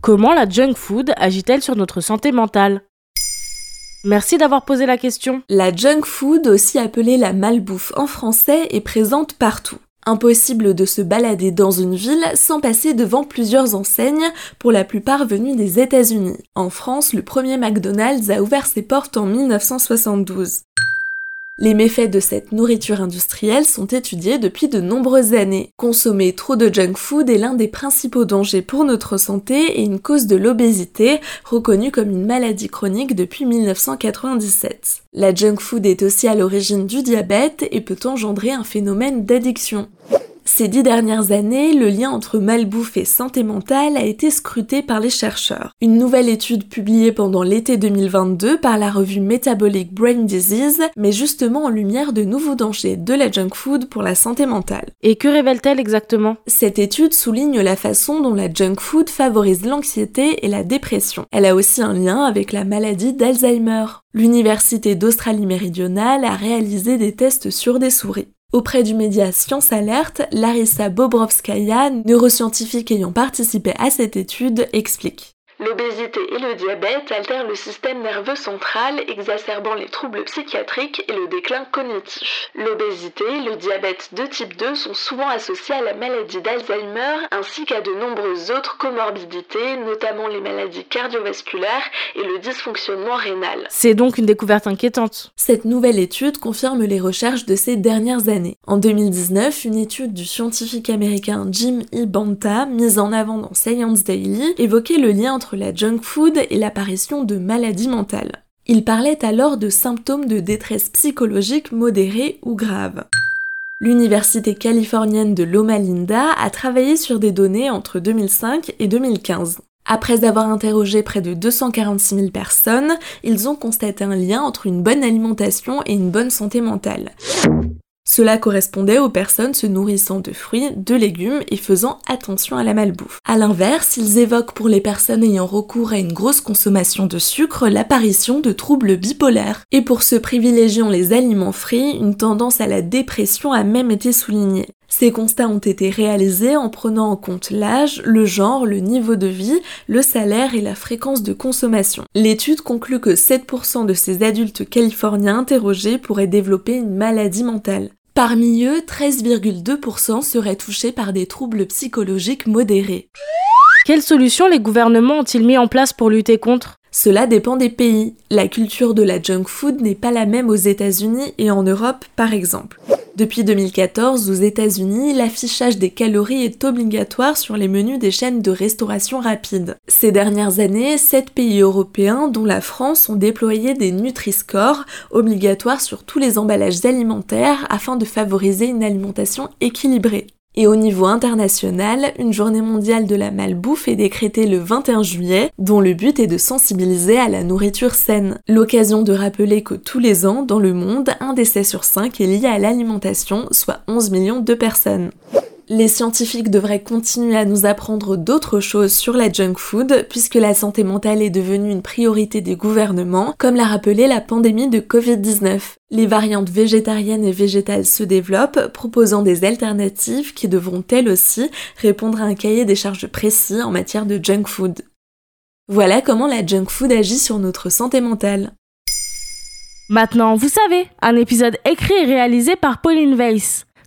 Comment la junk food agit-elle sur notre santé mentale? Merci d'avoir posé la question. La junk food, aussi appelée la malbouffe en français, est présente partout. Impossible de se balader dans une ville sans passer devant plusieurs enseignes, pour la plupart venues des États-Unis. En France, le premier McDonald's a ouvert ses portes en 1972. Les méfaits de cette nourriture industrielle sont étudiés depuis de nombreuses années. Consommer trop de junk food est l'un des principaux dangers pour notre santé et une cause de l'obésité, reconnue comme une maladie chronique depuis 1997. La junk food est aussi à l'origine du diabète et peut engendrer un phénomène d'addiction. Ces dix dernières années, le lien entre malbouffe et santé mentale a été scruté par les chercheurs. Une nouvelle étude publiée pendant l'été 2022 par la revue Metabolic Brain Disease met justement en lumière de nouveaux dangers de la junk food pour la santé mentale. Et que révèle-t-elle exactement? Cette étude souligne la façon dont la junk food favorise l'anxiété et la dépression. Elle a aussi un lien avec la maladie d'Alzheimer. L'Université d'Australie méridionale a réalisé des tests sur des souris. Auprès du média Science Alerte, Larissa Bobrovskaya, neuroscientifique ayant participé à cette étude, explique. L'obésité et le diabète altèrent le système nerveux central, exacerbant les troubles psychiatriques et le déclin cognitif. L'obésité et le diabète de type 2 sont souvent associés à la maladie d'Alzheimer ainsi qu'à de nombreuses autres comorbidités, notamment les maladies cardiovasculaires et le dysfonctionnement rénal. C'est donc une découverte inquiétante. Cette nouvelle étude confirme les recherches de ces dernières années. En 2019, une étude du scientifique américain Jim E. Banta, mise en avant dans Science Daily, évoquait le lien entre la junk food et l'apparition de maladies mentales. Il parlait alors de symptômes de détresse psychologique modérée ou grave. L'université californienne de Loma Linda a travaillé sur des données entre 2005 et 2015. Après avoir interrogé près de 246 000 personnes, ils ont constaté un lien entre une bonne alimentation et une bonne santé mentale. Cela correspondait aux personnes se nourrissant de fruits, de légumes et faisant attention à la malbouffe. A l'inverse, ils évoquent pour les personnes ayant recours à une grosse consommation de sucre l'apparition de troubles bipolaires. Et pour ceux privilégiant les aliments frits, une tendance à la dépression a même été soulignée. Ces constats ont été réalisés en prenant en compte l'âge, le genre, le niveau de vie, le salaire et la fréquence de consommation. L'étude conclut que 7% de ces adultes californiens interrogés pourraient développer une maladie mentale. Parmi eux, 13,2% seraient touchés par des troubles psychologiques modérés. Quelles solutions les gouvernements ont-ils mis en place pour lutter contre? Cela dépend des pays. La culture de la junk food n'est pas la même aux États-Unis et en Europe, par exemple. Depuis 2014, aux États-Unis, l'affichage des calories est obligatoire sur les menus des chaînes de restauration rapide. Ces dernières années, sept pays européens, dont la France, ont déployé des Nutri-Score obligatoires sur tous les emballages alimentaires afin de favoriser une alimentation équilibrée. Et au niveau international, une journée mondiale de la malbouffe est décrétée le 21 juillet, dont le but est de sensibiliser à la nourriture saine. L'occasion de rappeler que tous les ans, dans le monde, un décès sur cinq est lié à l'alimentation, soit 11 millions de personnes. Les scientifiques devraient continuer à nous apprendre d'autres choses sur la junk food, puisque la santé mentale est devenue une priorité des gouvernements, comme l'a rappelé la pandémie de Covid-19. Les variantes végétariennes et végétales se développent, proposant des alternatives qui devront elles aussi répondre à un cahier des charges précis en matière de junk food. Voilà comment la junk food agit sur notre santé mentale. Maintenant, vous savez, un épisode écrit et réalisé par Pauline Weiss.